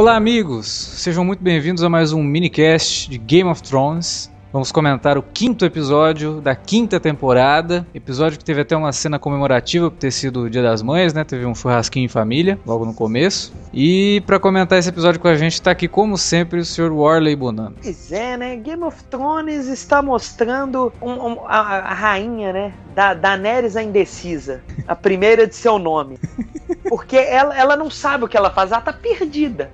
Olá, amigos! Sejam muito bem-vindos a mais um minicast de Game of Thrones. Vamos comentar o quinto episódio da quinta temporada. Episódio que teve até uma cena comemorativa por ter sido o Dia das Mães, né? Teve um churrasquinho em família logo no começo. E para comentar esse episódio com a gente está aqui, como sempre, o Sr. Warley Bonano. Pois é, né? Game of Thrones está mostrando um, um, a, a, rainha, né? Da Daenerys a indecisa. A primeira de seu nome. Porque ela, ela não sabe o que ela faz, ela tá perdida.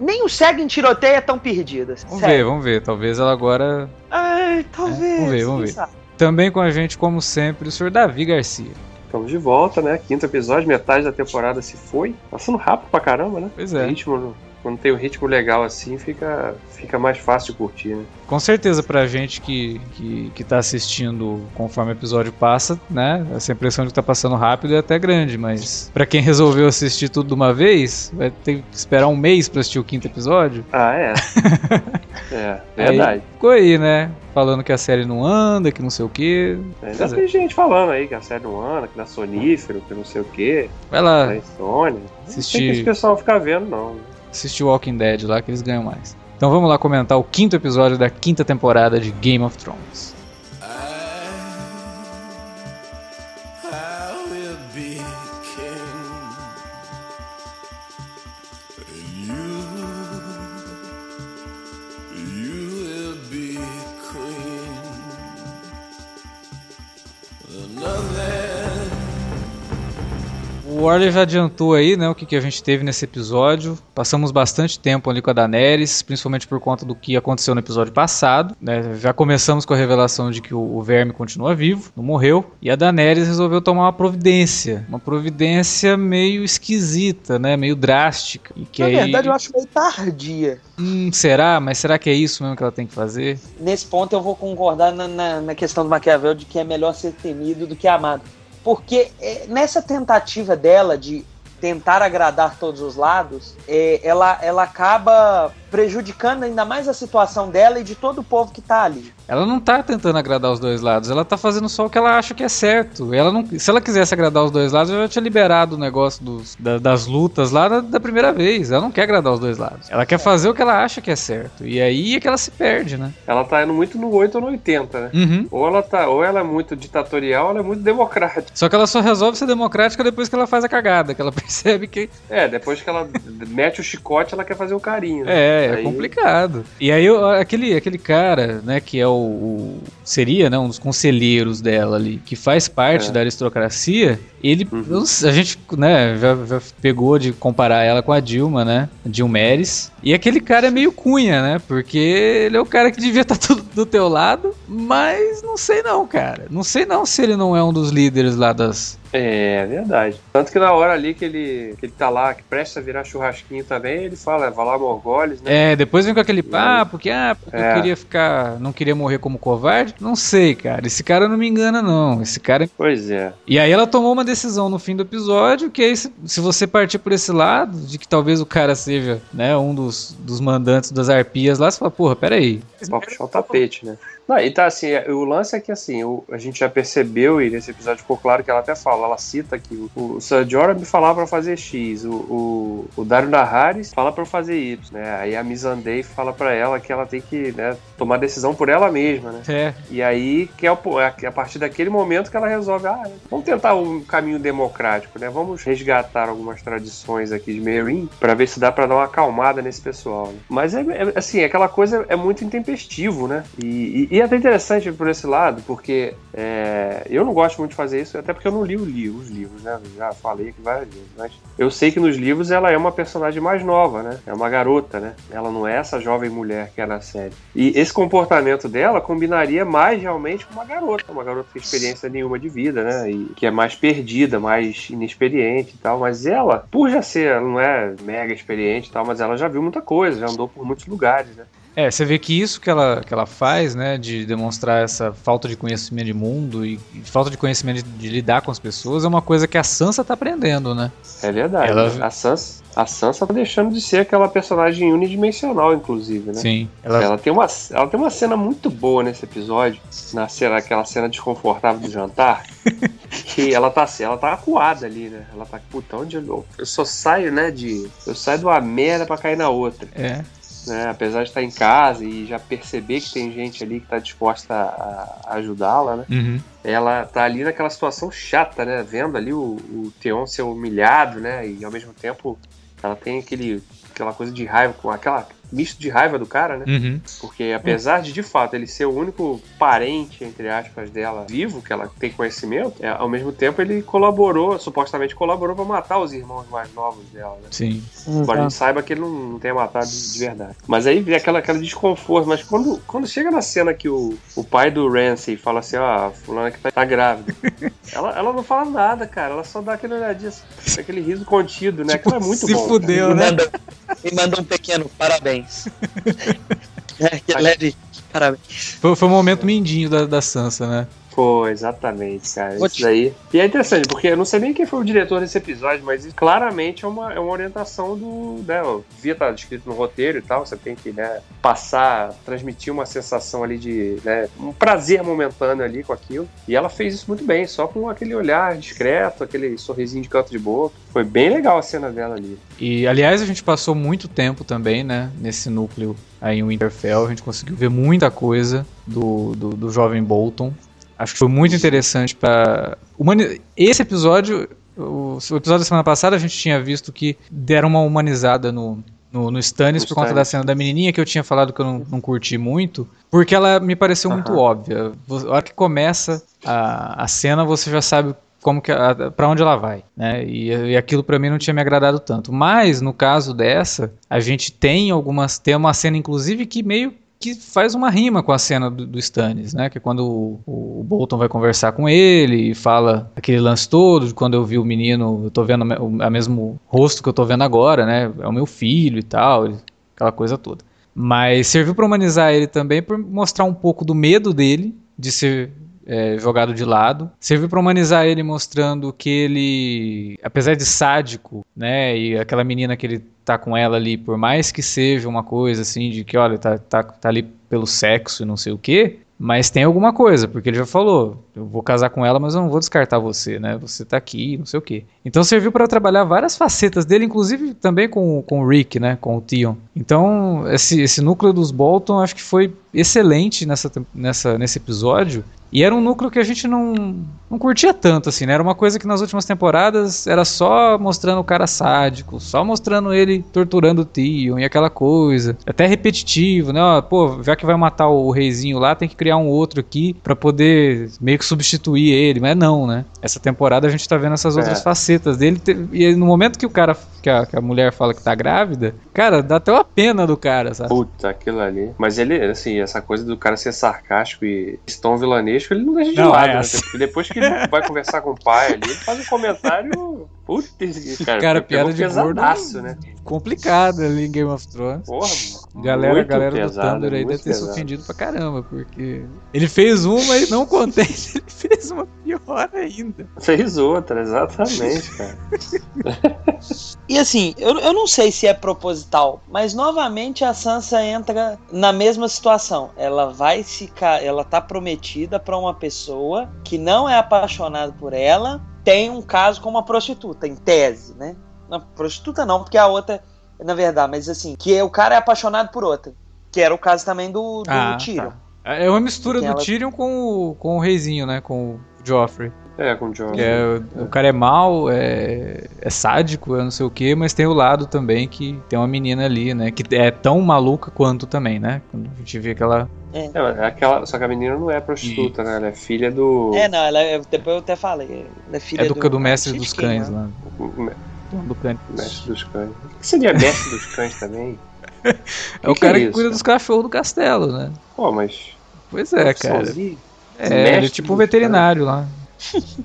Nem o cego em tiroteio é tão perdida. Vamos sério. ver, vamos ver. Talvez ela agora. Ai, talvez. É, vamos ver, vamos ver. Sabe? Também com a gente, como sempre, o Sr. Davi Garcia. Estamos de volta, né? Quinto episódio, metade da temporada se foi. Passando rápido pra caramba, né? Pois é. ritmo, quando tem um ritmo legal assim, fica, fica mais fácil de curtir, né? Com certeza, pra gente que, que, que tá assistindo conforme o episódio passa, né? Essa impressão de que tá passando rápido é até grande, mas para quem resolveu assistir tudo de uma vez, vai ter que esperar um mês para assistir o quinto episódio. Ah, é. é, verdade. Aí, ficou aí, né? Falando que a série não anda, que não sei o quê. É, já tem gente falando aí que a série não anda, que dá sonífero, que não sei o quê. Vai lá. Assistir... Não tem que esse pessoal ficar vendo, não. Assistir Walking Dead lá que eles ganham mais. Então vamos lá comentar o quinto episódio da quinta temporada de Game of Thrones. O Warley já adiantou aí, né, o que, que a gente teve nesse episódio. Passamos bastante tempo ali com a Daenerys, principalmente por conta do que aconteceu no episódio passado. Né? Já começamos com a revelação de que o, o, Verme continua vivo, não morreu. E a Daenerys resolveu tomar uma providência. Uma providência meio esquisita, né, meio drástica. E que na aí... verdade, eu acho meio tardia. Hum, será? Mas será que é isso mesmo que ela tem que fazer? Nesse ponto eu vou concordar na, na, na questão do Maquiavel de que é melhor ser temido do que amado porque é, nessa tentativa dela de tentar agradar todos os lados, é, ela, ela acaba prejudicando ainda mais a situação dela e de todo o povo que tá ali. Ela não tá tentando agradar os dois lados, ela tá fazendo só o que ela acha que é certo. Ela não, se ela quisesse agradar os dois lados, eu já tinha liberado o negócio dos, da, das lutas lá da, da, primeira vez. Ela não quer agradar os dois lados. Ela quer fazer o que ela acha que é certo. E aí é que ela se perde, né? Ela tá indo muito no 8 ou no 80, né? Uhum. Ou ela tá, ou ela é muito ditatorial, ou ela é muito democrática. Só que ela só resolve ser democrática depois que ela faz a cagada, que ela percebe que. É, depois que ela mete o chicote, ela quer fazer o carinho. Né? É, é aí... é complicado. E aí aquele, aquele cara, né, que é o, o, seria, né, um dos conselheiros dela ali, que faz parte é. da aristocracia, ele, uhum. a gente, né, já, já, pegou de comparar ela com a Dilma, né, Dilmeres, e aquele cara é meio cunha, né, porque ele é o cara que devia estar tá tudo do teu lado, mas não sei não, cara, não sei não se ele não é um dos líderes lá das, é, é, verdade. Tanto que na hora ali que ele, que ele tá lá, que presta a virar churrasquinho também, ele fala, vai lá Morgoles, né? É, depois vem com aquele papo que, ah, porque é. eu queria ficar, não queria morrer como covarde. Não sei, cara, esse cara não me engana não, esse cara... Pois é. E aí ela tomou uma decisão no fim do episódio, que aí se, se você partir por esse lado, de que talvez o cara seja, né, um dos, dos mandantes das arpias lá, você fala, porra, peraí. Pode puxar o tapete, né? Não, e tá assim, o lance é que assim, o, a gente já percebeu, e nesse episódio ficou claro que ela até fala, ela cita que o, o Sir Jorah me falava pra fazer X, o, o, o Dario Naharis fala pra fazer Y, né? Aí a Missandei fala pra ela que ela tem que né, tomar decisão por ela mesma, né? É. E aí que é, o, é a partir daquele momento que ela resolve, ah, vamos tentar um caminho democrático, né? Vamos resgatar algumas tradições aqui de Meereen pra ver se dá pra dar uma acalmada nesse pessoal. Né? Mas é, é, assim, aquela coisa é muito intempestivo, né? E, e e é até interessante por esse lado, porque é, eu não gosto muito de fazer isso, até porque eu não li livro, os livros, né? Já falei aqui várias vezes. Mas eu sei que nos livros ela é uma personagem mais nova, né? É uma garota, né? Ela não é essa jovem mulher que é na série. E esse comportamento dela combinaria mais realmente com uma garota, uma garota sem experiência nenhuma de vida, né? E que é mais perdida, mais inexperiente e tal. Mas ela, por já ser, ela não é mega experiente e tal, mas ela já viu muita coisa, já andou por muitos lugares, né? É, você vê que isso que ela, que ela faz, né, de demonstrar essa falta de conhecimento de mundo e, e falta de conhecimento de, de, lidar com as pessoas é uma coisa que a Sansa tá aprendendo, né? É verdade. Ela... A Sansa, a Sansa tá deixando de ser aquela personagem unidimensional, inclusive, né? Sim. Ela... ela, tem, uma, ela tem uma cena muito boa nesse episódio, na cena, aquela cena desconfortável do jantar, que ela tá ela tá acuada ali, né? Ela tá, puta, onde eu, eu só saio, né, de... Eu saio de uma merda pra cair na outra. É. Né, apesar de estar em casa e já perceber que tem gente ali que está disposta a, ajudá-la, né? Uhum. Ela tá ali naquela situação chata, né? Vendo ali o, o Theon ser humilhado, né? E ao mesmo tempo ela tem aquele, aquela coisa de raiva, com aquela misto de raiva do cara, né? Uhum. Porque apesar de, de fato, ele ser o único parente, entre aspas, dela vivo, que ela tem conhecimento, é, ao mesmo tempo ele colaborou, supostamente colaborou para matar os irmãos mais novos dela, né? Sim. Embora a gente saiba que ele não, não tenha matado de, de, verdade. Mas aí vem aquela, aquela desconforto. Mas quando, quando chega na cena que o, o pai do Ramsey fala assim, ó, ah, fulana que tá, tá grávida, ela, ela não fala nada, cara. Ela só dá aquele olhadinho, aquele riso contido, né? Tipo, Aquilo é muito se bom. Se fudeu, cara. né? Me manda um pequeno parabéns. é, leve, parabéns. Foi, foi um momento mindinho da, da Sansa, né? Foi, exatamente, cara. Vou isso te... daí. E é interessante, porque eu não sei nem quem foi o diretor desse episódio, mas claramente é uma, é uma orientação do. Né, eu via estar tá escrito no roteiro e tal, você tem que né, passar, transmitir uma sensação ali de. Né, um prazer momentâneo ali com aquilo. E ela fez isso muito bem, só com aquele olhar discreto, aquele sorrisinho de canto de boca. Foi bem legal a cena dela ali. E aliás, a gente passou muito tempo também, né, nesse núcleo aí em Winterfell. A gente conseguiu ver muita coisa do, do, do jovem Bolton. Acho que foi muito interessante para humani... esse episódio, o, episódio da semana passada a gente tinha visto que deram uma humanizada no no, no Stannis por conta da cena da menininha que eu tinha falado que eu não, não curti muito, porque ela me pareceu muito óbvia. A hora que começa a, a cena, você já sabe como que para onde ela vai, né? E, e aquilo para mim não tinha me agradado tanto. Mas no caso dessa, a gente tem algumas tem uma cena inclusive que meio que faz uma rima com a cena do, do Stannis, né? Que é quando o, o, Bolton vai conversar com ele e fala aquele lance todo de quando eu vi o menino, eu tô vendo o, mesmo rosto que eu tô vendo agora, né? É o meu filho e tal, aquela coisa toda. Mas serviu para humanizar ele também por mostrar um pouco do medo dele de ser é, jogado de lado. Serviu para humanizar ele mostrando que ele, apesar de sádico, né, e aquela menina que ele tá com ela ali, por mais que seja uma coisa assim de que, olha, tá, tá, tá ali pelo sexo e não sei o que, mas tem alguma coisa, porque ele já falou, eu vou casar com ela, mas eu não vou descartar você, né? Você tá aqui, não sei o quê. Então serviu para trabalhar várias facetas dele, inclusive também com, com o Rick, né? Com o Tion. Então, esse, esse núcleo dos Bolton acho que foi excelente nessa, nessa, nesse episódio. E era um núcleo que a gente não, não curtia tanto, assim, né? Era uma coisa que nas últimas temporadas era só mostrando o cara sádico, só mostrando ele torturando o Tion e aquela coisa. Até repetitivo, né? Ó, pô, já que vai matar o reizinho lá, tem que criar um outro aqui para poder meio que substituir ele. Mas não, né? Essa temporada a gente tá vendo essas outras é. facetas dele. E no momento que o cara, que a, que a mulher fala que tá grávida, cara, dá até uma pena do cara, sabe? Puta, aquilo ali. Mas ele, assim, essa coisa do cara ser sarcástico e tão vilanesco, ele não deixa de não, lado, é né? assim. Porque depois que ele vai conversar com o pai ali, ele faz um comentário. Putz, cara, cara piada de gordo né? complicado ali em Game of Thrones. Porra, galera, galera pesado, do Thunder aí deve ter pesado. se ofendido pra caramba, porque ele fez uma e não contente, ele fez uma pior ainda. Fez outra, exatamente, cara. e assim, eu, eu não sei se é proposital, mas novamente a Sansa entra na mesma situação. Ela vai ficar, ela tá prometida para uma pessoa que não é apaixonada por ela, tem um caso com uma prostituta, em tese, né? Não, prostituta não, porque a outra, na verdade, mas assim, que o cara é apaixonado por outra. Que era o caso também do, do ah, Tyrion. Tá. É uma mistura do ela... Tyrion com o, com o reizinho, né? Com o Joffrey. É, com o Joffrey. É, é. O cara é mau, é, é sádico, é não sei o que, mas tem o lado também que tem uma menina ali, né? Que é tão maluca quanto também, né? Quando a gente vê aquela é. é aquela, só que a menina não é prostituta, e... né? Ela é filha do. É, não, ela é, depois eu até falei. Ela é filha é do, do, do mestre dos cães né? lá. Do cães. Mestre dos cães. O que seria mestre dos cães também? é o que cara é que cuida dos cachorros do castelo, né? Pô, mas. Pois é, cara. Sozinho? É, ele é tipo um veterinário lá.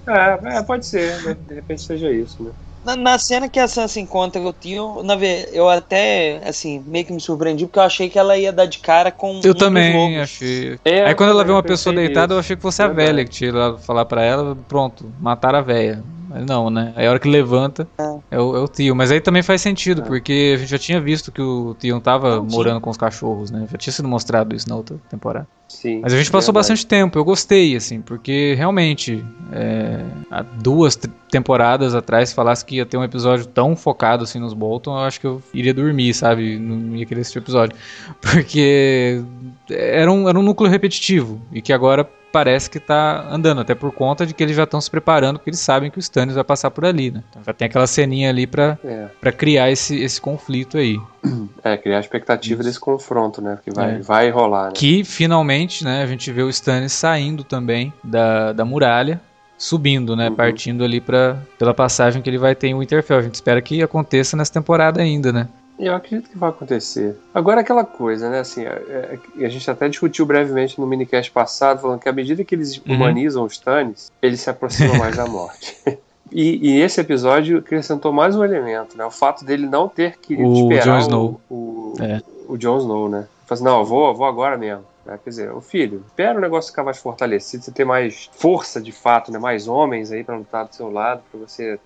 É, é, pode ser, né? de repente seja isso, né? Na, na, cena que a Sansa encontra o tio, na, eu até, assim, meio que me surpreendi, porque eu achei que ela ia dar de cara com. Eu um também achei. É, Aí quando ela viu uma pessoa deitada, eu achei que fosse a velha que tinha falar para ela, pronto, matar a velha. Mas não, né? Aí a hora que levanta é, é, o, é o tio. Mas aí também faz sentido, é. porque a gente já tinha visto que o tio não tava não, morando com os cachorros, né? Já tinha sido mostrado isso na outra temporada. Sim. Mas a gente passou verdade. bastante tempo, eu gostei, assim, porque realmente, é, há duas temporadas atrás, falasse que ia ter um episódio tão focado assim nos Bolton, eu acho que eu iria dormir, sabe? Não ia querer assistir o episódio. Porque era um, era um núcleo repetitivo e que agora parece que está andando, até por conta de que eles já estão se preparando, porque eles sabem que o Stannis vai passar por ali, né? Então já tem aquela ceninha ali para é. criar esse, esse conflito aí. É, criar a expectativa Isso. desse confronto, né? Que vai, é. vai rolar, né? Que finalmente, né, a gente vê o Stannis saindo também da, da muralha, subindo, né? Uhum. Partindo ali pra, pela passagem que ele vai ter em Winterfell. A gente espera que aconteça nessa temporada ainda, né? Eu acredito que vai acontecer. Agora aquela coisa, né? Assim, a, é, é, a, gente até discutiu brevemente no minicast passado, falando que à medida que eles uhum. humanizam os Tannis, eles se aproximam mais da morte. E, e, esse episódio acrescentou mais um elemento, né? O fato dele não ter querido o esperar Jon Snow. o, o, é. o Jon Snow, né? Falei assim, não, eu vou, eu vou agora mesmo. Né? Quer dizer, o filho, espera o negócio ficar mais fortalecido, você ter mais força de fato, né? Mais homens aí para lutar do seu lado, para você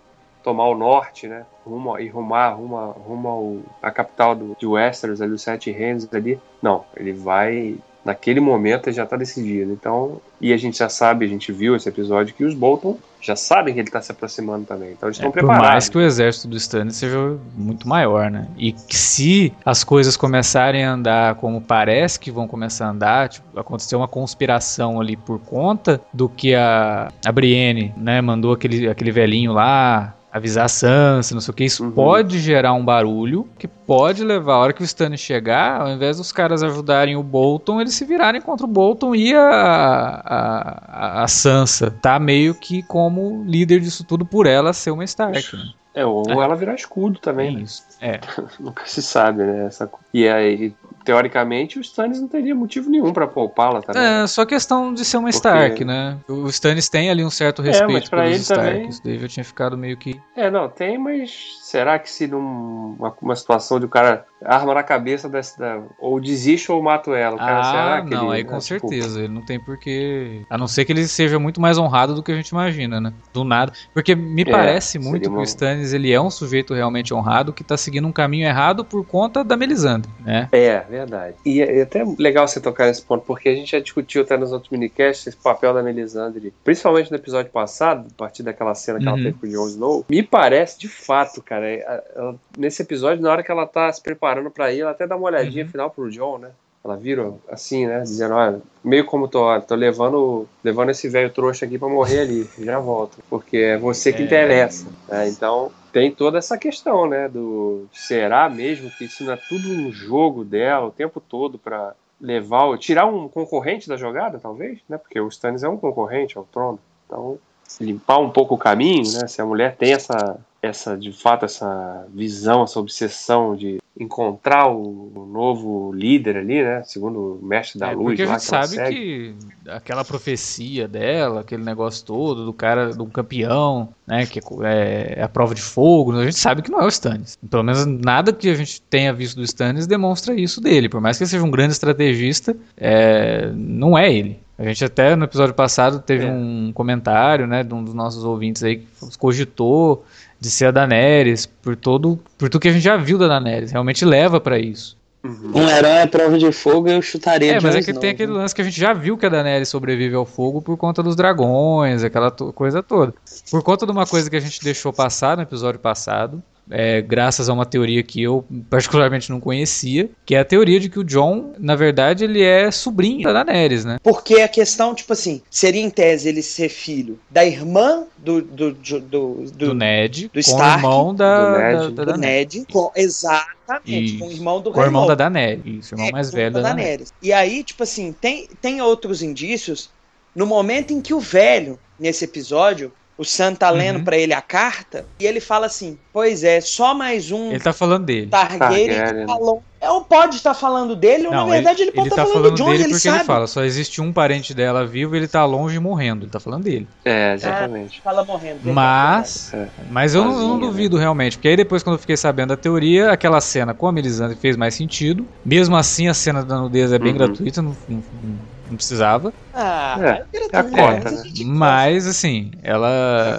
tomar o norte, né? Rumo, e rumar rumo, rumo ao, a capital do, de Westeros, ali, os Sete Reinos ali. Não, ele vai naquele momento já está decidido. Então, e a gente já sabe, a gente viu esse episódio que os Bolton já sabem que ele está se aproximando também. Então eles estão é, preparados. Por mais que o exército do Stannis seja muito maior, né? E que se as coisas começarem a andar como parece que vão começar a andar, tipo, aconteceu uma conspiração ali por conta do que a, a Brienne, né, mandou aquele, aquele velhinho lá avisar a Sansa, não sei o que. Isso uhum. pode gerar um barulho que pode levar a hora que o Stannis chegar, ao invés dos caras ajudarem o Bolton, eles se virarem contra o Bolton e a, a, a Sansa tá meio que como líder disso tudo por ela ser uma Stark, né? É, ou é. ela virar escudo também. Né? Isso. É. Nunca se sabe, né? Essa... E aí, teoricamente, o Stannis não teria motivo nenhum para poupá-la também. É, só questão de ser uma Porque... Stark, né? O Stannis tem ali um certo é, respeito é, pelos ele Stark. Também... Daí já tinha ficado meio que. É, não, tem, mas será que se numa uma situação de o cara arma na cabeça dessa. Da, ou desiste ou mato ela. O cara, ah, será que não, ele, aí com né, certeza. Tipo... Ele não tem porquê. A não ser que ele seja muito mais honrado do que a gente imagina, né? Do nada. Porque me é, parece muito que o Stannis ele é um sujeito realmente honrado que tá seguindo um caminho errado por conta da Melisandre, né? É, verdade. E é até legal você tocar nesse ponto, porque a gente já discutiu até nos outros minicasts esse papel da Melisandre, principalmente no episódio passado, a partir daquela cena que uhum. ela teve com o Jon Snow. Me parece, de fato, cara, ela, nesse episódio, na hora que ela tá se preparando para ir, ela até dá uma olhadinha uhum. final pro John, né? Ela vira assim, né? Dizendo, olha, meio como tô, tô levando, levando esse velho trouxa aqui para morrer ali, já volto. Porque é você que é. interessa. Né? Então, tem toda essa questão, né? Do será mesmo que isso não é tudo um jogo dela o tempo todo para levar, tirar um concorrente da jogada, talvez, né? Porque o Stannis é um concorrente ao trono. Então, limpar um pouco o caminho, né? Se a mulher tem essa, essa de fato, essa visão, essa obsessão de encontrar o novo líder ali, né? Segundo o mestre da é, luz. Porque a gente sabe que aquela profecia dela, aquele negócio todo do cara, do campeão, né? Que é, é, a prova de fogo, a gente sabe que não é o Stannis. Pelo menos nada que a gente tenha visto do Stannis demonstra isso dele. Por mais que ele seja um grande estrategista, é, não é ele. A gente até no episódio passado teve é. um comentário, né, de um dos nossos ouvintes aí que cogitou de ser a Daenerys, por todo, por tudo que a gente já viu da Daenerys, realmente leva para isso. Uhum. Um herói é prova de fogo eu chutaria É, mas é que tem aquele lance que a gente já viu que a Daenerys sobrevive ao fogo por conta dos dragões, aquela coisa toda. Por conta de uma coisa que a gente deixou passar no episódio passado, é, graças a uma teoria que eu particularmente não conhecia, que é a teoria de que o John, na verdade, ele é sobrinho da Daenerys, né? Porque a questão, tipo assim, seria em tese ele ser filho da irmã do do, do, do, do Ned, do Stark, com o irmão da, do Ned, da, da, da Ned com, exatamente, com o irmão do Com o irmão da Daenerys, isso, o irmão é, mais velho da Daenerys. Daenerys. E aí, tipo assim, tem, tem outros indícios no momento em que o velho, nesse episódio, o Sam tá lendo uhum. para ele a carta e ele fala assim: Pois é, só mais um. Ele tá falando dele. Targaryen, Targaryen. É, ou pode estar falando dele, ou Não, na verdade ele, pode ele estar tá falando, falando do Jones, dele ele porque sabe. ele fala, só existe um parente dela vivo e ele tá longe morrendo. Ele tá falando dele. É, exatamente. Fala morrendo. Mas, É. mas eu não, Sozinha, né? duvido realmente, porque aí depois quando eu fiquei sabendo da teoria, aquela cena com a Melisandre fez mais sentido. Mesmo assim, a cena da nudez é bem Uhum. gratuita, não, não- não precisava. Ah, É, é a cota, né? Mas, assim, ela,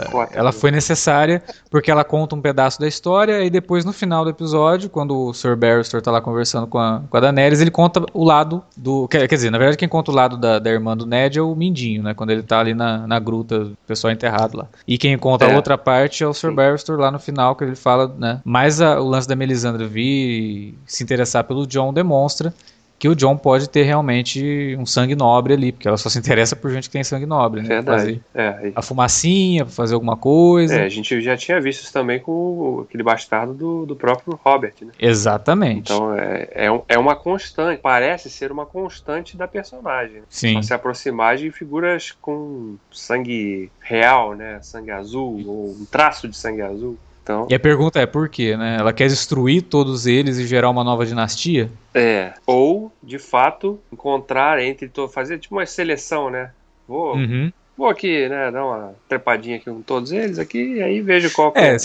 É cota, ela né? foi necessária porque ela conta um pedaço da história e depois no final do episódio, quando o Sir Barristan tá lá conversando com a, com a Daenerys, ele conta o lado do... Quer, quer dizer, na verdade quem conta o lado da, da irmã do Ned é o Mindinho, né? Quando ele tá ali na, na gruta, o pessoal enterrado lá. E quem conta É. a outra parte é o Sir Barristan lá no final, que ele fala, né? Mas a- o lance da Melisandre vir e se interessar pelo John demonstra que o John pode ter realmente um sangue nobre ali, porque ela só se interessa por gente que tem sangue nobre, né? Fazer Verdade. É, e- a fumacinha pra fazer alguma coisa. é, a gente já tinha visto isso também com aquele bastardo do, do próprio Robert, né? Exatamente. Então é, é, é uma constante, parece ser uma constante da personagem. Sim. Só se aproximar de figuras com sangue real, né? Sangue azul, ou um traço de sangue azul. Então, E a pergunta é por quê, né? Ela quer destruir todos eles e gerar uma nova dinastia? é. Ou, de fato, encontrar entre. fazer tipo uma seleção, né? Vou, Uhum. vou aqui, né? Dar uma trepadinha aqui com todos eles aqui, e aí vejo qual que É,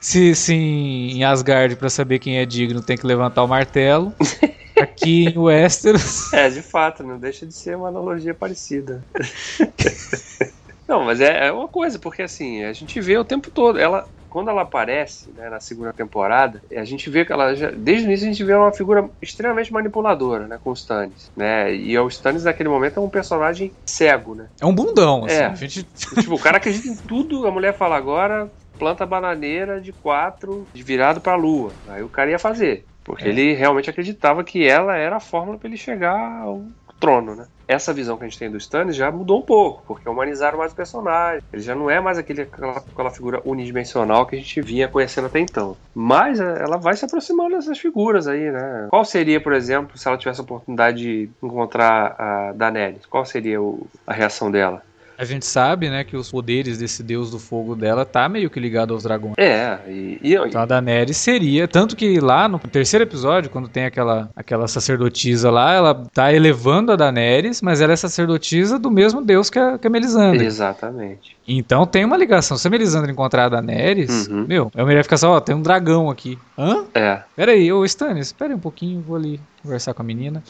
se, se em Asgard, pra saber quem é digno, tem que levantar o martelo, aqui em Westeros. É, de fato, não deixa de ser uma analogia parecida. não, mas é, é uma coisa, porque assim, a gente vê o tempo todo. Ela, quando ela aparece né, na segunda temporada, a gente vê que ela já. Desde o início a gente vê uma figura extremamente manipuladora, né? Com o Stannis. Né? E o Stannis naquele momento é um personagem cego, né? É um bundão, assim. É. A gente... tipo, o cara acredita em tudo, a mulher fala agora, planta bananeira de quatro, de virado pra lua. Aí o cara ia fazer. Porque É. ele realmente acreditava que ela era a fórmula para ele chegar ao trono, né? Essa visão que a gente tem do Stannis já mudou um pouco, porque humanizaram mais o personagem. Ele já não é mais aquele, aquela, aquela figura unidimensional que a gente vinha conhecendo até então. Mas eh, ela vai se aproximando dessas figuras aí, né? Qual seria, por exemplo, se ela tivesse a oportunidade de encontrar a Daenerys? Qual seria o- a reação dela? A gente sabe, né, que os poderes desse deus do fogo dela tá meio que ligado aos dragões. É, e, e- Então a Daenerys seria, tanto que lá no terceiro episódio, quando tem aquela, aquela sacerdotisa lá, ela tá elevando a Daenerys, mas ela é sacerdotisa do mesmo deus que a, que a Melisandre. exatamente. Então tem uma ligação. Se a Melisandre encontrar a Daenerys, Uhum. meu, a mulher fica só, ó, tem um dragão aqui. Hã? É, Pera aí, ô Stannis, espera aí um pouquinho, vou ali conversar com a menina,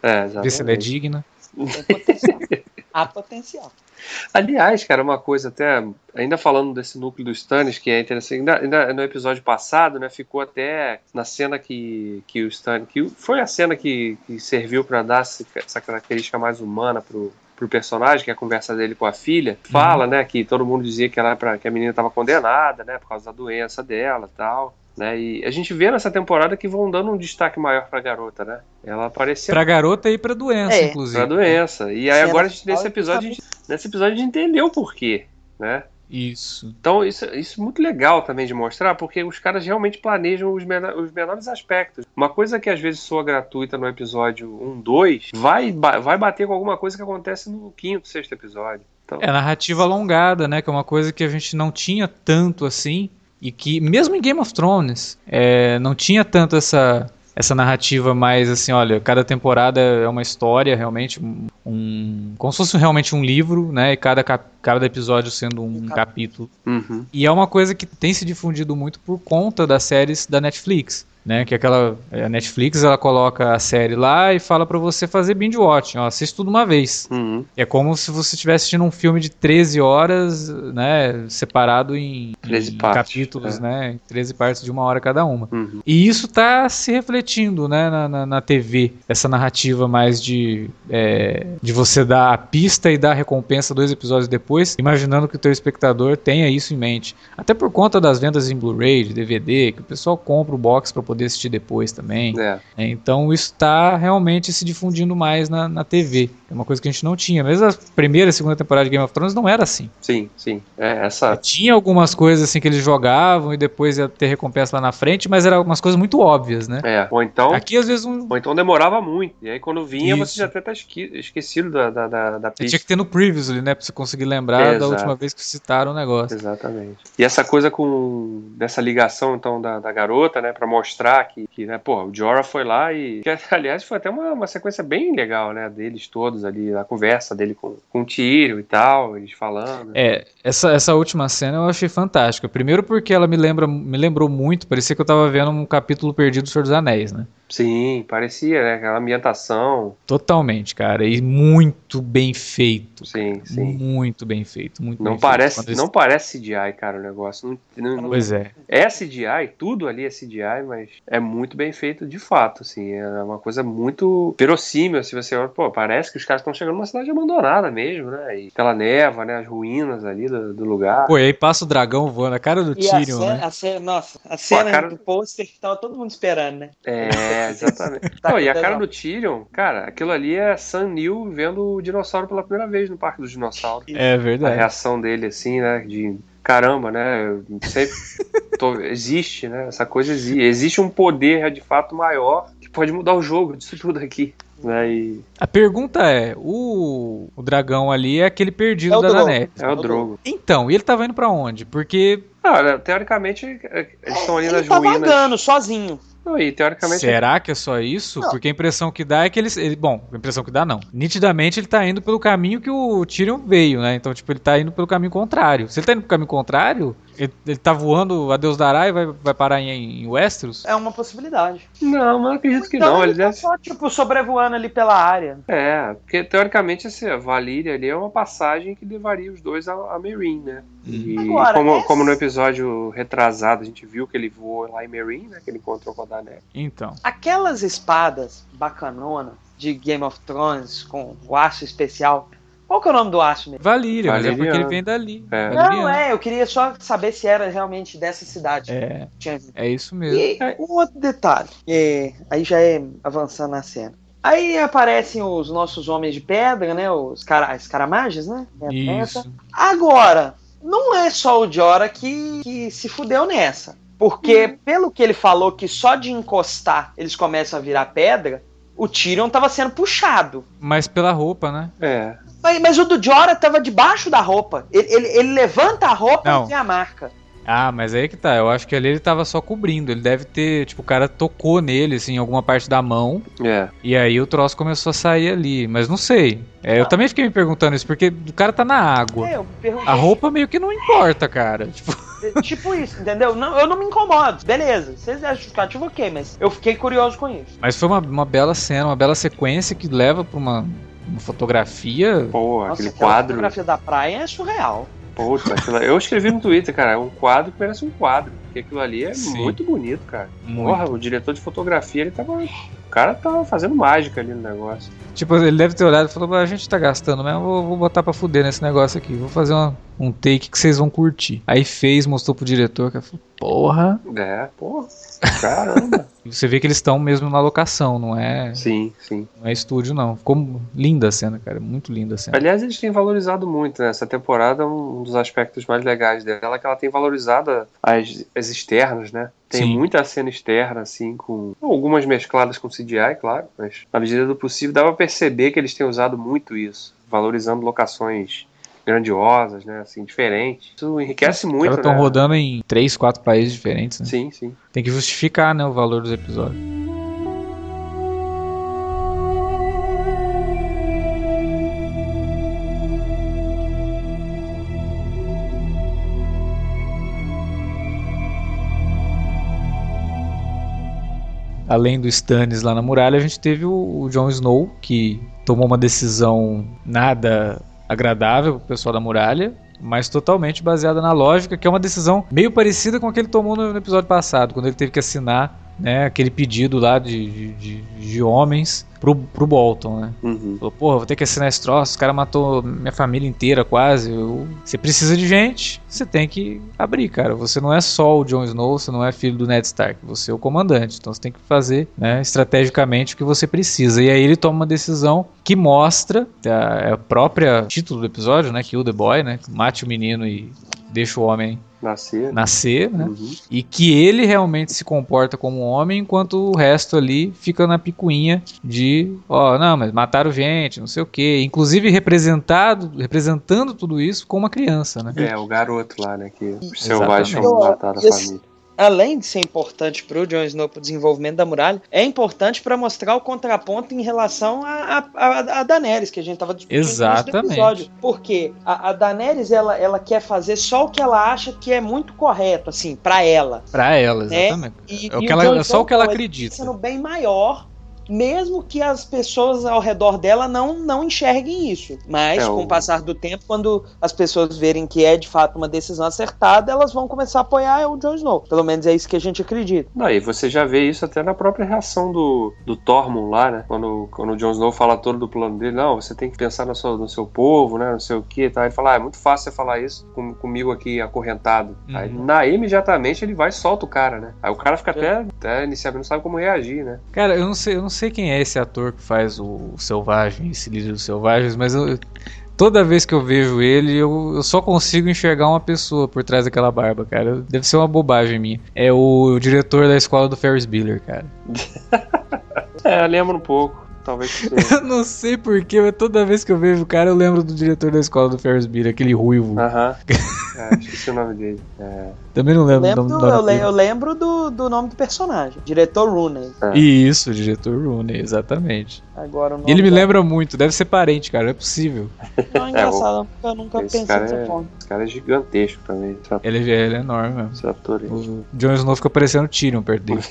é, ver se ela é exatamente. digna. Há potencial. Aliás, cara, uma coisa até, ainda falando desse núcleo do Stannis, que é interessante, ainda, ainda no episódio passado, né, ficou até na cena que, que o Stannis, que foi a cena que, que serviu para dar essa essa característica mais humana pro, pro personagem, que é a conversa dele com a filha, fala, né, que todo mundo dizia que, era pra, que a menina estava condenada, né, por causa da doença dela e tal. Né, e a gente vê nessa temporada que vão dando um destaque maior pra garota, né? Ela aparecia Pra garota e pra doença, É. inclusive. pra doença. E aí Cena agora a gente, nesse episódio, a gente, nesse episódio a gente entendeu o porquê, né? Isso. Então, isso, isso é muito legal também de mostrar, porque os caras realmente planejam os, meno- os menores aspectos. Uma coisa que às vezes soa gratuita no episódio 1, 2, vai, vai bater com alguma coisa que acontece no quinto, sexto episódio. Então, É narrativa alongada, né? Que é uma coisa que a gente não tinha tanto assim. E que, mesmo em Game of Thrones, é, não tinha tanto essa, essa narrativa mais assim, olha, cada temporada é uma história, realmente, um, um- como se fosse realmente um livro, né? E cada, cap- cada episódio sendo um, Um capítulo. uhum, E é uma coisa que tem se difundido muito por conta das séries da Netflix. Né, que aquela a Netflix ela coloca a série lá e fala pra você fazer binge watching, ó, assiste tudo uma vez. uhum, É como se você estivesse assistindo um filme de 13 horas, né, separado em, 13 em partes, capítulos, é. né, em 13 partes de uma hora cada uma. uhum. E isso tá se refletindo, né, na, na, na TV, essa narrativa mais de, é, de você dar a pista e dar a recompensa dois episódios depois, imaginando que o teu espectador tenha isso em mente. Até por conta das vendas em Blu-ray, DVD, que o pessoal compra o box para poder assistir depois também. É, É, então isso está realmente se difundindo mais na, na TV. É uma coisa que a gente não tinha. Mesmo a primeira e segunda temporada de Game of Thrones não era assim. sim, sim. É, essa. Tinha algumas coisas assim que eles jogavam e depois ia ter recompensa lá na frente, mas eram umas coisas muito óbvias, né? É, ou então. Aqui às vezes um. Ou então demorava muito. E aí quando vinha, Isso. você já até tá esquecido da, da, da, da pista. Tinha que ter no Previously, né? Pra você conseguir lembrar é, da última vez que citaram o negócio. Exatamente. E essa coisa com. dessa ligação, então, da, da garota, né? Pra mostrar que, que né, pô, o Jorah foi lá e. Que, aliás, foi até uma, uma sequência bem legal, né? Deles todos ali, a conversa dele com, com o Tyrion e tal, eles falando. É, essa, essa última cena eu achei fantástica. Primeiro porque ela me, lembra, me lembrou muito, parecia que eu tava vendo um capítulo perdido do Senhor dos Anéis, né? Sim, parecia, né? Aquela ambientação. Totalmente, cara. E muito bem feito. Sim, cara. sim. Muito bem feito. Muito não bem parece, feito. Não parece CGI, cara, o negócio. Não, não, pois é. É CGI, tudo ali é CGI, mas é muito bem feito de fato, assim. É uma coisa muito verossímil, se assim, você olha, pô, parece que os caras estão chegando numa cidade abandonada mesmo, né? E aquela neva, né? As ruínas ali do, do lugar. Pô, e aí passa o dragão voando, a cara do e Tyrion, a cena, né? A cena, nossa, a cena pô, a cara... do pôster que tava todo mundo esperando, né? É, exatamente. tá Pô, e a cara do Tyrion, cara, aquilo ali é Sam Neill vendo o dinossauro pela primeira vez no Parque dos Dinossauros. É verdade. A reação dele, assim, né, de caramba, né? Sempre tô, existe, né? Essa coisa existe. Existe um poder de fato maior que pode mudar o jogo disso tudo aqui. Né? E... A pergunta é: o, o dragão ali é aquele perdido é da Daenerys. É o Drogo. Então, e ele tava indo para onde? Porque. Ah, teoricamente, eles estão ali ele nas tá ruínas. vagando sozinho. Não, e teoricamente. Será que é só isso? Não. Porque a impressão que dá é que ele, ele. Bom, a impressão que dá não. Nitidamente ele tá indo pelo caminho que o Tyrion veio, né? Então, tipo, ele tá indo pelo caminho contrário. Se ele tá indo pelo caminho contrário, ele, ele tá voando a Deus dará e vai, vai parar em, em Westeros? É uma possibilidade. Não, mas acredito que então, não. Ele, ele tá deve... só, tipo, sobrevoando ali pela área. É, porque teoricamente esse, a Valíria ali é uma passagem que levaria os dois a, a Meereen, né? E Agora, como, esse... como no episódio retrasado a gente viu que ele voou lá em Meereen, né? Que ele encontrou com a Daenerys. Então. Aquelas espadas bacanonas de Game of Thrones com o aço especial qual que é o nome do aço mesmo? Valíria, mas é porque ele vem dali. É. Não, é, eu queria só saber se era realmente dessa cidade. É, é isso mesmo. E um outro detalhe, é, aí já é avançando na cena. Aí aparecem os nossos homens de pedra, né? Os cara, caramages, né? É isso. Agora, não é só o Jora que, que se fudeu nessa. Porque, hum. pelo que ele falou, que só de encostar eles começam a virar pedra, o Tyrion tava sendo puxado. Mas pela roupa, né? É. Mas, mas o do Jora tava debaixo da roupa. Ele, ele, ele levanta a roupa Não. e tem a marca. Ah, mas aí que tá. Eu acho que ali ele tava só cobrindo. Ele deve ter, tipo, o cara tocou nele, assim, em alguma parte da mão. É. E aí o troço começou a sair ali. Mas não sei. É, eu também fiquei me perguntando isso, porque o cara tá na água. É, a roupa meio que não importa, cara. Tipo. É, tipo isso, entendeu? Não, eu não me incomodo. Beleza. Se é justificativo, ok, mas eu fiquei curioso com isso. Mas foi uma, uma bela cena, uma bela sequência que leva pra uma uma fotografia. Pô, Nossa, aquele quadro. A fotografia da praia é surreal. Puta, aquilo... eu escrevi no Twitter, cara, um quadro que parece um quadro. Porque aquilo ali é Sim. muito bonito, cara. Muito. Porra, o diretor de fotografia, ele tava. O cara tava fazendo mágica ali no negócio. Tipo, ele deve ter olhado e falou: a gente tá gastando mesmo, vou, vou botar pra fuder nesse negócio aqui. Vou fazer uma, um take que vocês vão curtir. Aí fez, mostrou pro diretor, que falou: porra. É, porra. Caramba. Você vê que eles estão mesmo na locação, não é? Sim, sim. Não é estúdio, não. Ficou linda a cena, cara. Muito linda a cena. Aliás, eles têm valorizado muito né? essa temporada. Um dos aspectos mais legais dela é que ela tem valorizado as, as externas, né? Tem sim. muita cena externa, assim, com algumas mescladas com CGI, claro, mas na medida do possível dá pra perceber que eles têm usado muito isso, valorizando locações grandiosas, né? Assim, diferentes. Isso enriquece muito. Eles estão né? rodando em três, quatro países diferentes, né? Sim, sim. Tem que justificar, né, o valor dos episódios. Além do Stannis lá na muralha, a gente teve o, o Jon Snow, que tomou uma decisão nada agradável pro pessoal da muralha, mas totalmente baseada na lógica, que é uma decisão meio parecida com a que ele tomou no, no episódio passado, quando ele teve que assinar né, aquele pedido lá de, de, de homens pro, pro Bolton, né? Uhum. Falou, porra, vou ter que assinar esse troço, o cara matou minha família inteira quase. Eu... Você precisa de gente, você tem que abrir, cara. Você não é só o Jon Snow, você não é filho do Ned Stark, você é o comandante. Então você tem que fazer, né, estrategicamente o que você precisa. E aí ele toma uma decisão que mostra a, é a própria título do episódio, né, Kill the Boy, né, mate o menino e deixa o homem Nascer. nascer, né? Uhum. E que ele realmente se comporta como um homem, enquanto o resto ali fica na picuinha de, ó, oh, não, mas mataram gente, não sei o quê. Inclusive representado, representando tudo isso com uma criança, né? É, o garoto lá, né? Que os selvagens mataram a família além de ser importante para o Jon Snow para o desenvolvimento da muralha, é importante para mostrar o contraponto em relação a, a, a Daenerys, que a gente estava discutindo Exatamente. no episódio. Porque a, a Daenerys, ela, ela quer fazer só o que ela acha que é muito correto, assim, para ela. Para ela, né? exatamente. Né? E, é, o que ela, é só o que ela acredita. Sendo bem maior mesmo que as pessoas ao redor dela não, não enxerguem isso. Mas, é, com o passar do tempo, quando as pessoas verem que é de fato uma decisão acertada, elas vão começar a apoiar o Jon Snow. Pelo menos é isso que a gente acredita. Não, e você já vê isso até na própria reação do, do Tormund lá, né? Quando, quando o Jon Snow fala todo do plano dele, não, você tem que pensar no seu, no seu povo, né? Não sei o que, tá? Ele fala, ah, é muito fácil você falar isso com, comigo aqui acorrentado. Uhum. Aí, na imediatamente, ele vai e solta o cara, né? Aí o cara fica até, até inicialmente não sabe como reagir, né? Cara, eu não sei, eu não sei quem é esse ator que faz o, Selvagem, esse líder dos Selvagens, mas eu, toda vez que eu vejo ele, eu, eu, só consigo enxergar uma pessoa por trás daquela barba, cara. Deve ser uma bobagem minha. É o, o diretor da escola do Ferris Bueller, cara. é, eu lembro um pouco. Talvez seja. eu não sei porquê, mas toda vez que eu vejo o cara, eu lembro do diretor da escola do Ferris Bueller, aquele ruivo. Aham. Uh -huh. é, esqueci o nome dele. É. Também não lembro, eu lembro do, do, eu, eu, lembro do, do nome do personagem, diretor Rooney. É. Isso, diretor Rooney, exatamente. Agora, ele me lembra muito, deve ser parente, cara, não é possível. Não, é engraçado, é, eu nunca pensei dessa é, forma. Esse cara é gigantesco também. Ele, ele é enorme mesmo. Esse ator aí. O Jon Snow fica parecendo Tyrion perto dele.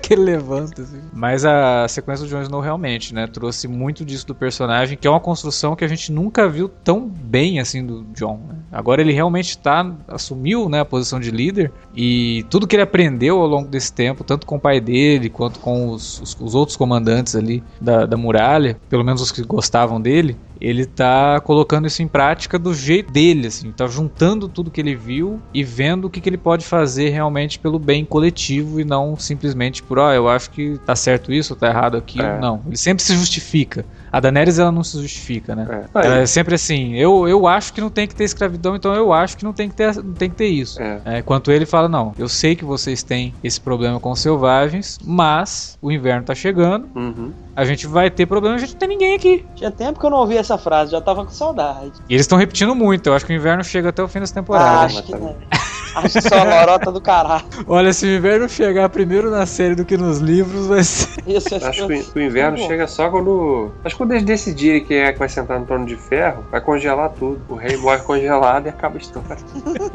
Que ele levanta, assim. Mas a sequência do Jon Snow realmente, né, trouxe muito disso do personagem, que é uma construção que a gente nunca viu tão bem assim do Jon. Né? Agora ele realmente tá, assumiu, né, a posição de líder e tudo que ele aprendeu ao longo desse tempo, tanto com o pai dele quanto com os, os, os outros comandantes ali da, da muralha, pelo menos os que gostavam dele, ele tá colocando isso em prática do jeito dele, assim, tá juntando tudo que ele viu e vendo o que, que ele pode fazer realmente pelo bem coletivo e não simplesmente por, ó, oh, eu acho que tá certo isso, tá errado aquilo. É. Não, ele sempre se justifica. A Daenerys ela não se justifica, né? É. Ela é sempre assim, eu, eu acho que não tem que ter escravidão, então eu acho que não tem que ter, não tem que ter isso. É. É, enquanto ele fala, não, eu sei que vocês têm esse problema com os selvagens, mas o inverno tá chegando, uhum. a gente vai ter problema, a gente não tem ninguém aqui. Tinha tempo que eu não ouvi essa frase, já tava com saudade. E eles estão repetindo muito, eu acho que o inverno chega até o fim dessa temporada. Ah, acho que não. Acho que só lorota do caralho. Olha, se o inverno chegar primeiro na série do que nos livros, vai ser. Isso, acho que o inverno chega só quando. Acho que quando eles decidirem quem é que vai sentar no trono de ferro, vai congelar tudo. O rei morre congelado e acaba a história.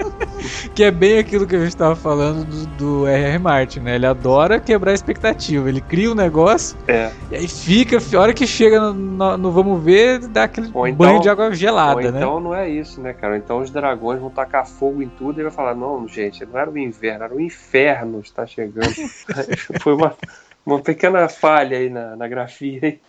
que é bem aquilo que a gente estava falando do, do R.R. Martin, né? Ele adora quebrar a expectativa. Ele cria um negócio é. e aí fica, a hora que chega no, no, no vamos ver, dá aquele então, banho de água gelada, ou né? Então não é isso, né, cara? Então os dragões vão tacar fogo em tudo e vai falar: não, não, gente, não era o inverno, era o inferno está chegando. Foi uma, uma pequena falha aí na, na grafia.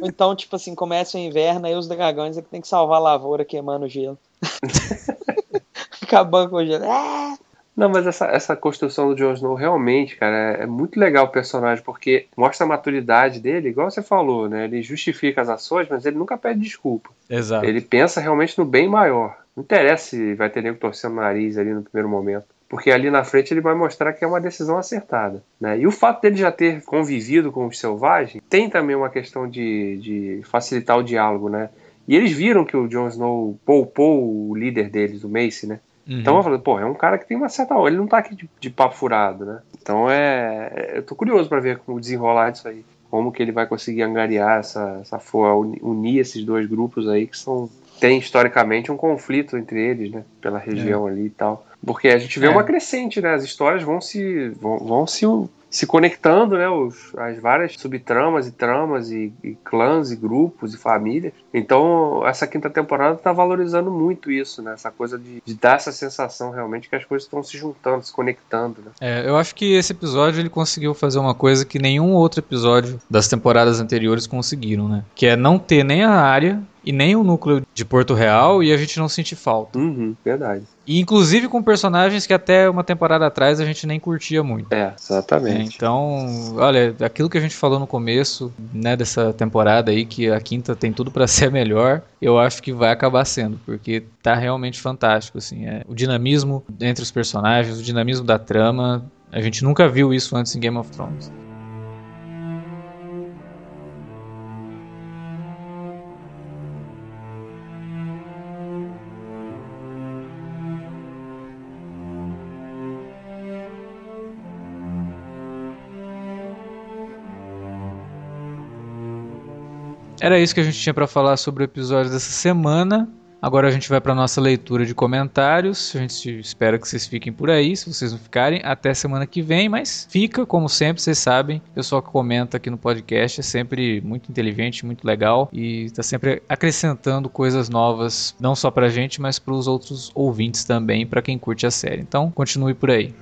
Então, tipo assim, começa o inverno, aí os dragões é que tem que salvar a lavoura queimando o gelo. Acabando com o gelo. Ah! Não, mas essa, essa construção do Jon Snow realmente, cara, é, é, muito legal o personagem, porque mostra a maturidade dele, igual você falou, né? Ele justifica as ações, mas ele nunca pede desculpa. Exato. Ele pensa realmente no bem maior. Não interessa se vai ter nego torcendo o nariz ali no primeiro momento. Porque ali na frente ele vai mostrar que é uma decisão acertada. Né? E o fato dele já ter convivido com os selvagens tem também uma questão de, de facilitar o diálogo, né? E eles viram que o Jon Snow poupou o líder deles, o Mace, né? Uhum. Então eu falei, pô, é um cara que tem uma certa. Ele não tá aqui de, de papo furado, né? Então é. eu tô curioso para ver como desenrolar isso aí. Como que ele vai conseguir angariar essa, essa unir esses dois grupos aí que são tem historicamente um conflito entre eles, né? Pela região é. ali e tal. Porque a gente vê é. uma crescente, né? As histórias vão se vão, vão se se conectando, né, os, as várias subtramas e tramas e, e, clãs e grupos e famílias. Então, essa quinta temporada está valorizando muito isso, né, essa coisa de, de, dar essa sensação realmente que as coisas estão se juntando, se conectando. Né? É, eu acho que esse episódio ele conseguiu fazer uma coisa que nenhum outro episódio das temporadas anteriores conseguiram, né, que é não ter nem a área e nem o núcleo de Porto Real e a gente não sentir falta. Uhum, verdade. E inclusive com personagens que até uma temporada atrás a gente nem curtia muito. É, exatamente. Então, olha, aquilo que a gente falou no começo, né, dessa temporada aí, que a quinta tem tudo para ser melhor, eu acho que vai acabar sendo, porque tá realmente fantástico, assim, é, o dinamismo entre os personagens, o dinamismo da trama, a gente nunca viu isso antes em Game of Thrones. Era isso que a gente tinha para falar sobre o episódio dessa semana. Agora a gente vai para nossa leitura de comentários. A gente espera que vocês fiquem por aí. Se vocês não ficarem, até semana que vem. Mas fica, como sempre, vocês sabem. O pessoal que comenta aqui no podcast é sempre muito inteligente, muito legal e está sempre acrescentando coisas novas, não só para a gente, mas para os outros ouvintes também, para quem curte a série. Então, continue por aí.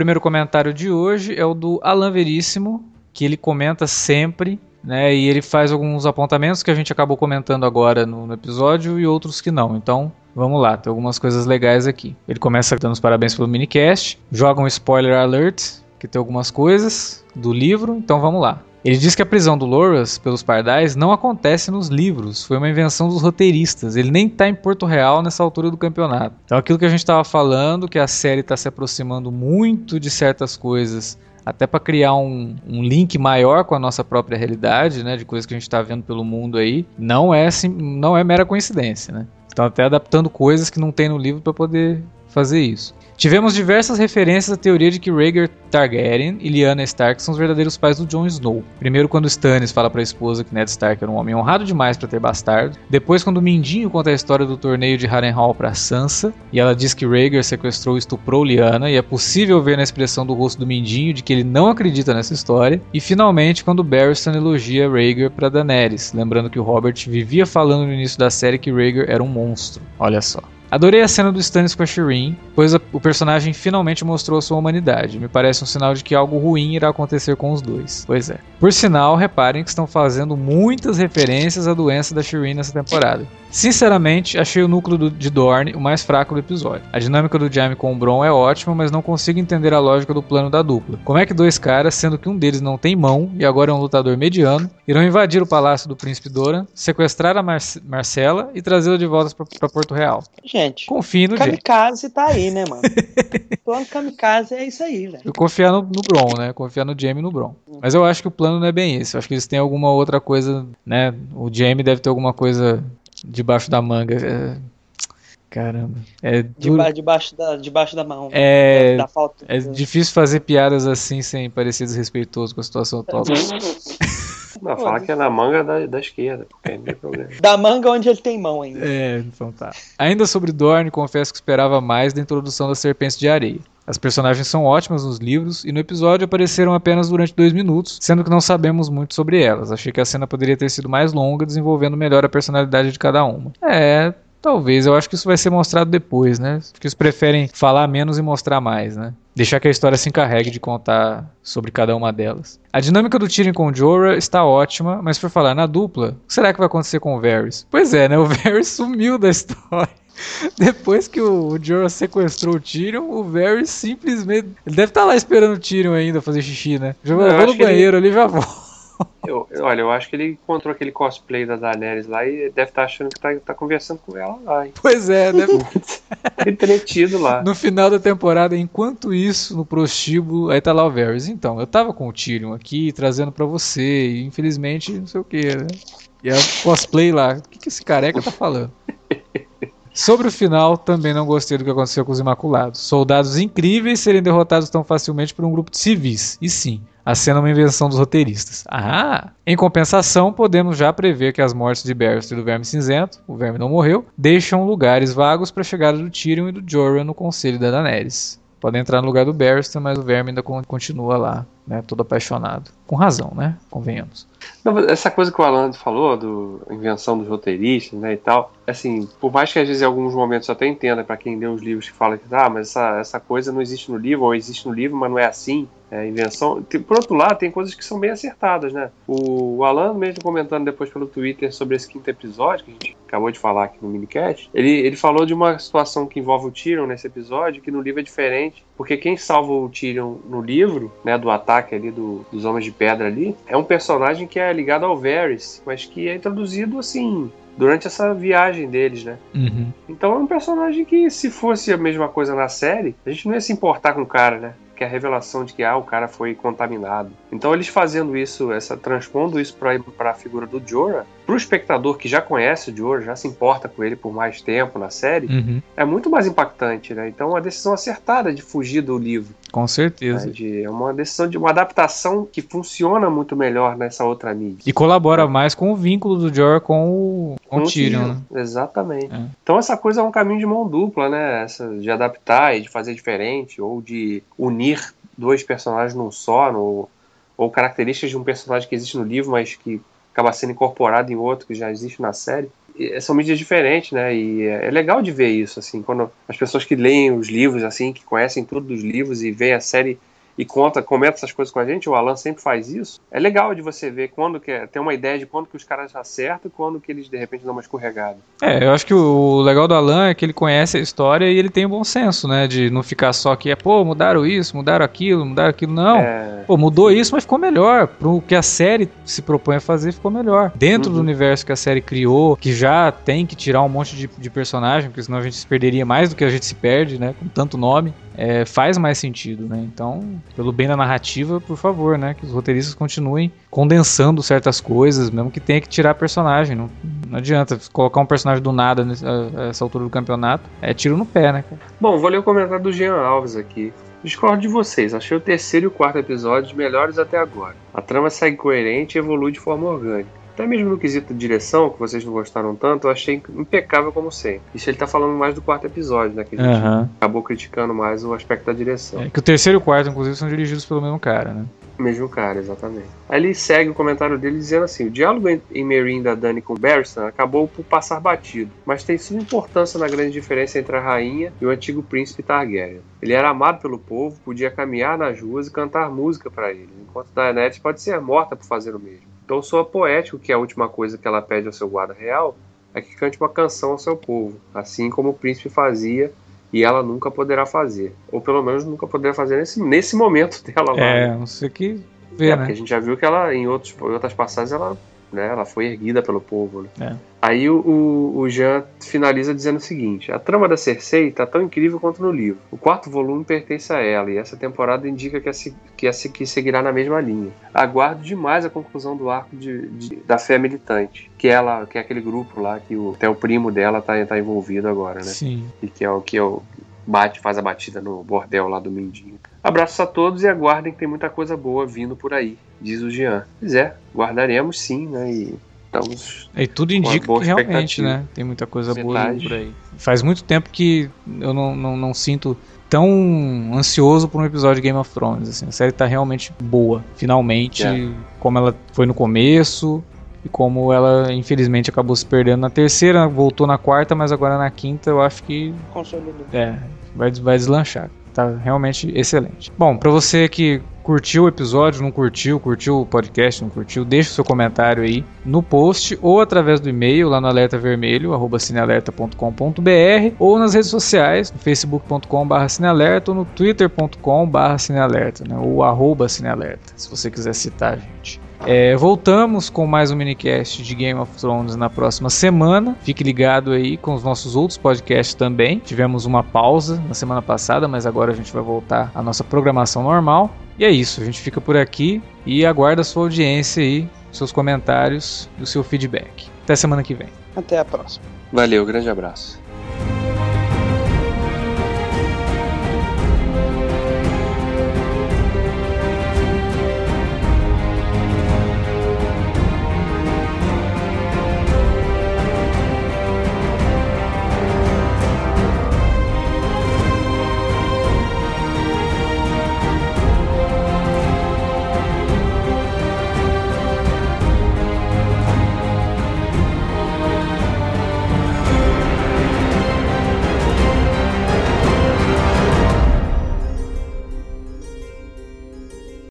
Primeiro comentário de hoje é o do Alan Veríssimo, que ele comenta sempre, né? E ele faz alguns apontamentos que a gente acabou comentando agora no, no episódio e outros que não. Então, Vamos lá, tem algumas coisas legais aqui. Ele começa dando os parabéns pelo minicast, joga um spoiler alert, que tem algumas coisas do livro, então vamos lá. Ele diz que a prisão do Loras pelos pardais não acontece nos livros, foi uma invenção dos roteiristas. Ele nem está em Porto Real nessa altura do campeonato. Então, aquilo que a gente estava falando, que a série está se aproximando muito de certas coisas, até para criar um, um, link maior com a nossa própria realidade, né, de coisas que a gente está vendo pelo mundo aí, não é, não é mera coincidência. Né? Estão até adaptando coisas que não tem no livro para poder fazer isso. Tivemos diversas referências à teoria de que Rhaegar Targaryen e Lyanna Stark são os verdadeiros pais do Jon Snow. Primeiro quando Stannis fala para a esposa que Ned Stark era um homem honrado demais para ter bastardo. Depois quando Mindinho conta a história do torneio de Harrenhal para Sansa e ela diz que Rhaegar sequestrou e estuprou Lyanna e é possível ver na expressão do rosto do Mindinho de que ele não acredita nessa história. E finalmente quando Barristan elogia Rhaegar para Daenerys, lembrando que o Robert vivia falando no início da série que Rhaegar era um monstro. Olha só. Adorei a cena do Stannis com a Shireen, pois a, o personagem finalmente mostrou sua humanidade. Me parece um sinal de que algo ruim irá acontecer com os dois. Pois é. Por sinal, reparem que estão fazendo muitas referências à doença da Shireen nessa temporada. Sinceramente, achei o núcleo do, de Dorne o mais fraco do episódio. A dinâmica do Jaime com o Bron é ótima, mas não consigo entender a lógica do plano da dupla. Como é que dois caras, sendo que um deles não tem mão e agora é um lutador mediano, irão invadir o palácio do príncipe Doran, sequestrar a Mar Marcela e trazê-la de volta para Porto Real? Gente, confie no Kamikaze Jaime. tá aí, né, mano? o plano Kamikaze é isso aí, velho. Eu confiar no, no Bron, né? Confiar no Jaime e no Bron. Uhum. Mas eu acho que o plano não é bem esse. Eu acho que eles têm alguma outra coisa, né? O Jaime deve ter alguma coisa debaixo da manga. É... Caramba. É duro. debaixo, da, debaixo da mão. É, da, da falta. é difícil fazer piadas assim sem parecer desrespeitoso com a situação atual. Não, fala que é na manga da, da esquerda, porque não tem problema. Da manga onde ele tem mão ainda. É, então tá. Ainda sobre Dorne, confesso que esperava mais da introdução das serpentes de areia. As personagens são ótimas nos livros e no episódio apareceram apenas durante dois minutos, sendo que não sabemos muito sobre elas. Achei que a cena poderia ter sido mais longa, desenvolvendo melhor a personalidade de cada uma. É, Talvez, eu acho que isso vai ser mostrado depois, né? Porque eles preferem falar menos e mostrar mais, né? Deixar que a história se encarregue de contar sobre cada uma delas. A dinâmica do Tyrion com o Jorah está ótima, mas por falar na dupla, o que será que vai acontecer com o Varys? Pois é, né? O Varys sumiu da história. Depois que o Jorah sequestrou o Tyrion, o Varys simplesmente. Ele deve estar tá lá esperando o Tyrion ainda fazer xixi, né? Já vou no banheiro ele... ali já volta. Eu, olha, eu acho que ele encontrou aquele cosplay da Daenerys lá e deve estar tá achando que tá, tá, conversando com ela lá. Hein? Pois é, deve entretido lá. No final da temporada, enquanto isso, no prostíbulo, aí tá lá o Varys. Então, eu tava com o Tyrion aqui, trazendo para você, e infelizmente, não sei o que, né? E é o cosplay lá. O que, que esse careca tá falando? Sobre o final, também não gostei do que aconteceu com os Imaculados. Soldados incríveis serem derrotados tão facilmente por um grupo de civis. E sim, a cena é uma invenção dos roteiristas. Ah! Em compensação, podemos já prever que as mortes de Barristan e do Verme Cinzento, o Verme não morreu, deixam lugares vagos para a chegada do Tyrion e do Jorah no conselho da Daenerys. podem entrar no lugar do Barristan, mas o Verme ainda continua lá, né, todo apaixonado. Com razão, né? Convenhamos. Essa coisa que o Alan falou, do invenção dos roteiristas, né, e tal, assim, por mais que às vezes em alguns momentos eu até entenda para quem lê os livros que fala que, ah, mas essa, essa coisa não existe no livro, ou existe no livro, mas não é assim, é, invenção. Por outro lado, tem coisas que são bem acertadas, né? O Alan, mesmo comentando depois pelo Twitter sobre esse quinto episódio, que a gente acabou de falar aqui no minicast, ele, ele falou de uma situação que envolve o Tyrion nesse episódio, que no livro é diferente, porque quem salva o Tyrion no livro, né, do ataque ali do, dos Homens de Pedra ali, é um personagem que é ligado ao Varys, mas que é introduzido assim, durante essa viagem deles, né? Uhum. Então é um personagem que, se fosse a mesma coisa na série, a gente não ia se importar com o cara, né? que é a revelação de que ah, o cara foi contaminado. Então eles fazendo isso, essa transpondo isso para a figura do Jorah, para o espectador que já conhece o Jorah, já se importa com ele por mais tempo na série, uhum. é muito mais impactante, né? Então é uma decisão acertada de fugir do livro. Com certeza. Né? De, é uma decisão de uma adaptação que funciona muito melhor nessa outra mídia. E colabora é. mais com o vínculo do Jorah com o, com com o Tyrion. Né? Exatamente. É. Então essa coisa é um caminho de mão dupla, né? Essa de adaptar e de fazer diferente ou de unir unir dois personagens num só, no, ou características de um personagem que existe no livro, mas que acaba sendo incorporado em outro que já existe na série. E são mídias diferentes, né? E é, é legal de ver isso, assim, quando as pessoas que leem os livros, assim, que conhecem tudo dos livros e veem a série e conta, comenta essas coisas com a gente, o Alan sempre faz isso. É legal de você ver quando que é, ter uma ideia de quando que os caras acertam e quando que eles de repente dão uma escorregada. É, eu acho que o legal do Alan é que ele conhece a história e ele tem bom senso, né? De não ficar só que é, pô, mudaram isso, mudaram aquilo, mudaram aquilo. Não. É... Pô, mudou isso, mas ficou melhor. Pro que a série se propõe a fazer, ficou melhor. Dentro uhum. do universo que a série criou, que já tem que tirar um monte de, de personagem, porque senão a gente se perderia mais do que a gente se perde, né? Com tanto nome é, faz mais sentido, né? Então, pelo bem da narrativa, por favor, né? Que os roteiristas continuem condensando certas coisas, mesmo que tenha que tirar personagem. Não, não adianta colocar um personagem do nada nessa altura do campeonato. É tiro no pé, né? Bom, vou ler o comentário do Jean Alves aqui. Discordo de vocês, achei o terceiro e o quarto episódios melhores até agora. A trama segue coerente e evolui de forma orgânica. Até mesmo no quesito de direção, que vocês não gostaram tanto, eu achei impecável como sempre. Isso ele tá falando mais do quarto episódio, né? Que a gente uhum. acabou criticando mais o aspecto da direção. É que o terceiro e o quarto, inclusive, são dirigidos pelo mesmo cara, né? Mesmo cara, exatamente. Aí ele segue o comentário dele dizendo assim: o diálogo em Meereen da Dani com Barristan acabou por passar batido, mas tem sua importância na grande diferença entre a rainha e o antigo príncipe Targaryen. Ele era amado pelo povo, podia caminhar nas ruas e cantar música para ele, enquanto Daenerys pode ser morta por fazer o mesmo. Então soa poético que a última coisa que ela pede ao seu guarda real é que cante uma canção ao seu povo, assim como o príncipe fazia e ela nunca poderá fazer. Ou pelo menos nunca poderá fazer nesse, nesse momento dela lá. É, não sei que ver, é, né? Porque a gente já viu que ela, em, outros, em outras passagens, ela né? Ela foi erguida pelo povo. Né? É. Aí o, o Jean finaliza dizendo o seguinte: a trama da Cersei está tão incrível quanto no livro. O quarto volume pertence a ela e essa temporada indica que a, que a que seguirá na mesma linha. Aguardo demais a conclusão do arco de, de, da fé militante, que ela, que é aquele grupo lá que o, até o primo dela tá, tá envolvido agora, né? Sim. E que é o que é o bate, faz a batida no bordel lá do Mindinho. Abraços a todos e aguardem que tem muita coisa boa vindo por aí, diz o Jean. Pois é, guardaremos sim, né? E estamos. E tudo indica que realmente, né? Tem muita coisa boa vindo por aí. Faz muito tempo que eu não, não, não sinto tão ansioso por um episódio de Game of Thrones. Assim. A série tá realmente boa, finalmente, é. como ela foi no começo e como ela infelizmente acabou se perdendo na terceira, voltou na quarta, mas agora na quinta eu acho que. Consolidou. É, vai, vai deslanchar. Tá realmente excelente. Bom, para você que curtiu o episódio, não curtiu, curtiu o podcast, não curtiu, deixa o seu comentário aí no post ou através do e-mail lá no alerta vermelho, arroba cinealerta.com.br ou nas redes sociais, no facebook.com.br cinealerta ou no twitter.com.br cinealerta, né, ou arroba cinealerta, se você quiser citar a gente. É, voltamos com mais um minicast de Game of Thrones na próxima semana. Fique ligado aí com os nossos outros podcasts também. Tivemos uma pausa na semana passada, mas agora a gente vai voltar à nossa programação normal. E é isso, a gente fica por aqui e aguarda a sua audiência aí, seus comentários e o seu feedback. Até semana que vem. Até a próxima. Valeu, grande abraço.